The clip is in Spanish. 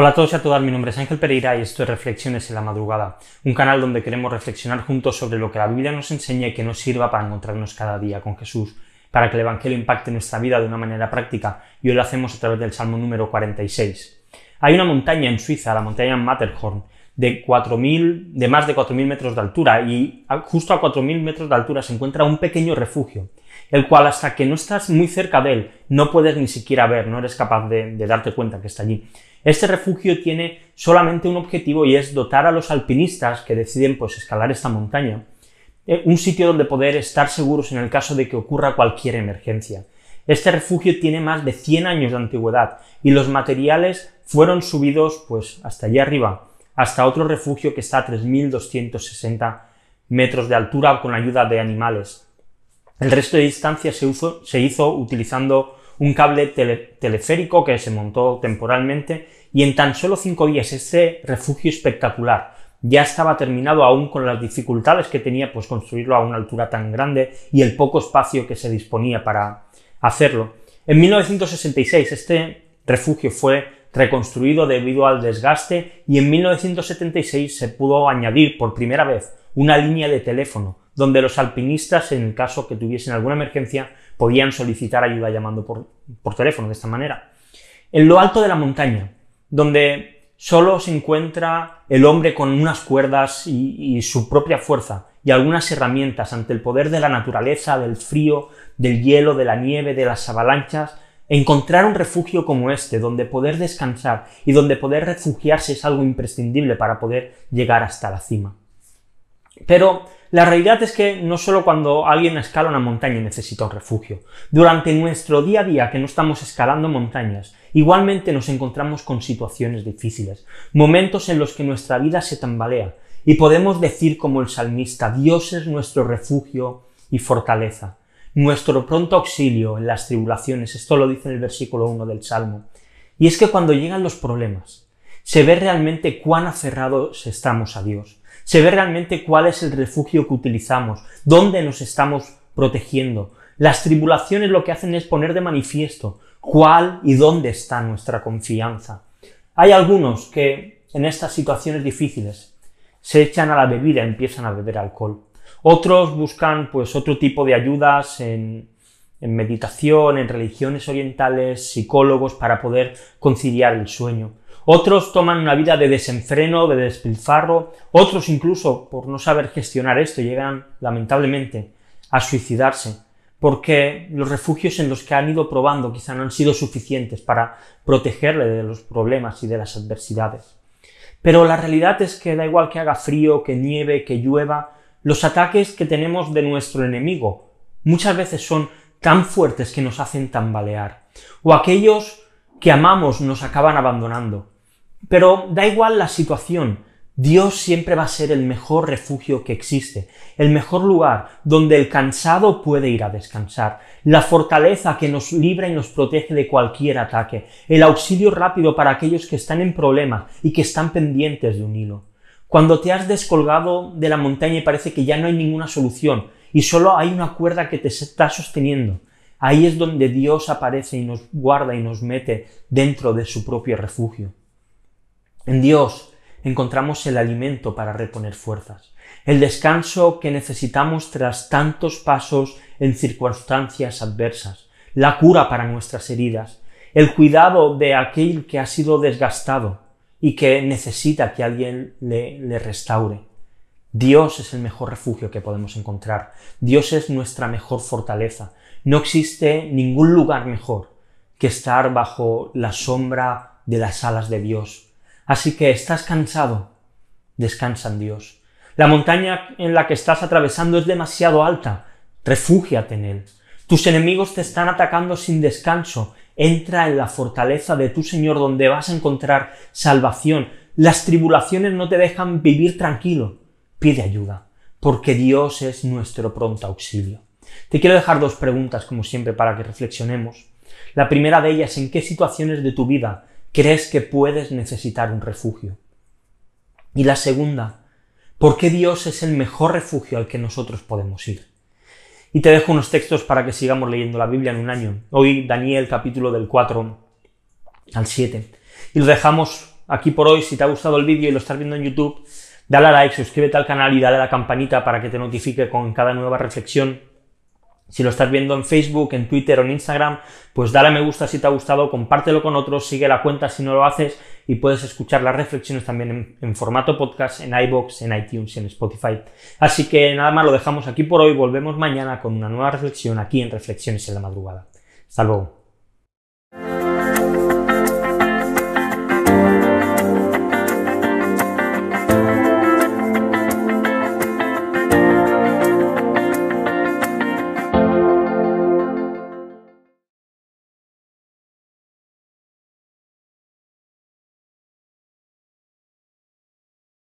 Hola a todos y a todas, mi nombre es Ángel Pereira y esto es Reflexiones en la Madrugada, un canal donde queremos reflexionar juntos sobre lo que la Biblia nos enseña y que nos sirva para encontrarnos cada día con Jesús, para que el Evangelio impacte nuestra vida de una manera práctica y hoy lo hacemos a través del Salmo número 46. Hay una montaña en Suiza, la montaña Matterhorn, de, 4.000, de más de 4.000 metros de altura y justo a 4.000 metros de altura se encuentra un pequeño refugio, el cual hasta que no estás muy cerca de él no puedes ni siquiera ver, no eres capaz de, darte cuenta que está allí. Este refugio tiene solamente un objetivo y es dotar a los alpinistas que deciden pues escalar esta montaña eh, un sitio donde poder estar seguros en el caso de que ocurra cualquier emergencia. Este refugio tiene más de 100 años de antigüedad y los materiales fueron subidos pues hasta allá arriba, hasta otro refugio que está a 3.260 metros de altura con ayuda de animales. El resto de distancia se, hizo utilizando un cable teleférico que se montó temporalmente y en tan solo cinco días este refugio espectacular ya estaba terminado aún con las dificultades que tenía pues construirlo a una altura tan grande y el poco espacio que se disponía para hacerlo. En 1966 este refugio fue reconstruido debido al desgaste y en 1976 se pudo añadir por primera vez una línea de teléfono donde los alpinistas, en el caso que tuviesen alguna emergencia, podían solicitar ayuda llamando por, teléfono de esta manera. En lo alto de la montaña, donde solo se encuentra el hombre con unas cuerdas y, y, su propia fuerza y algunas herramientas ante el poder de la naturaleza, del frío, del hielo, de la nieve, de las avalanchas, encontrar un refugio como este, donde poder descansar y donde poder refugiarse es algo imprescindible para poder llegar hasta la cima. Pero la realidad es que no solo cuando alguien escala una montaña necesita un refugio. Durante nuestro día a día que no estamos escalando montañas, igualmente nos encontramos con situaciones difíciles, momentos en los que nuestra vida se tambalea, y podemos decir como el salmista, Dios es nuestro refugio y fortaleza, nuestro pronto auxilio en las tribulaciones. Esto lo dice en el versículo 1 del Salmo. Y es que cuando llegan los problemas, se ve realmente cuán aferrados estamos a Dios se ve realmente cuál es el refugio que utilizamos, dónde nos estamos protegiendo. Las tribulaciones lo que hacen es poner de manifiesto cuál y dónde está nuestra confianza. Hay algunos que en estas situaciones difíciles se echan a la bebida, empiezan a beber alcohol. Otros buscan pues otro tipo de ayudas en, en meditación, en religiones orientales, psicólogos para poder conciliar el sueño. Otros toman una vida de desenfreno, de despilfarro, otros incluso por no saber gestionar esto llegan lamentablemente a suicidarse, porque los refugios en los que han ido probando quizá no han sido suficientes para protegerle de los problemas y de las adversidades. Pero la realidad es que da igual que haga frío, que nieve, que llueva, los ataques que tenemos de nuestro enemigo muchas veces son tan fuertes que nos hacen tambalear, o aquellos que amamos nos acaban abandonando, pero da igual la situación, Dios siempre va a ser el mejor refugio que existe, el mejor lugar donde el cansado puede ir a descansar, la fortaleza que nos libra y nos protege de cualquier ataque, el auxilio rápido para aquellos que están en problemas y que están pendientes de un hilo. Cuando te has descolgado de la montaña y parece que ya no hay ninguna solución y solo hay una cuerda que te está sosteniendo, ahí es donde Dios aparece y nos guarda y nos mete dentro de su propio refugio. En Dios encontramos el alimento para reponer fuerzas, el descanso que necesitamos tras tantos pasos en circunstancias adversas, la cura para nuestras heridas, el cuidado de aquel que ha sido desgastado y que necesita que alguien le, restaure. Dios es el mejor refugio que podemos encontrar. Dios es nuestra mejor fortaleza. No existe ningún lugar mejor que estar bajo la sombra de las alas de Dios, Así que estás cansado, descansa en Dios. La montaña en la que estás atravesando es demasiado alta, refúgiate en Él. Tus enemigos te están atacando sin descanso, entra en la fortaleza de tu Señor donde vas a encontrar salvación. Las tribulaciones no te dejan vivir tranquilo. Pide ayuda, porque Dios es nuestro pronto auxilio. Te quiero dejar dos preguntas, como siempre, para que reflexionemos. La primera de ellas, ¿en qué situaciones de tu vida crees que puedes necesitar un refugio. Y la segunda, ¿por qué Dios es el mejor refugio al que nosotros podemos ir? Y te dejo unos textos para que sigamos leyendo la Biblia en un año. Hoy Daniel capítulo del 4 al 7. Y lo dejamos aquí por hoy. Si te ha gustado el vídeo y lo estás viendo en YouTube, dale a like, suscríbete al canal y dale a la campanita para que te notifique con cada nueva reflexión. Si lo estás viendo en Facebook, en Twitter o en Instagram, pues dale a me gusta si te ha gustado, compártelo con otros, sigue la cuenta si no lo haces y puedes escuchar las reflexiones también en, en formato podcast, en iBox, en iTunes y en Spotify. Así que nada más lo dejamos aquí por hoy, volvemos mañana con una nueva reflexión aquí en Reflexiones en la Madrugada. Hasta luego.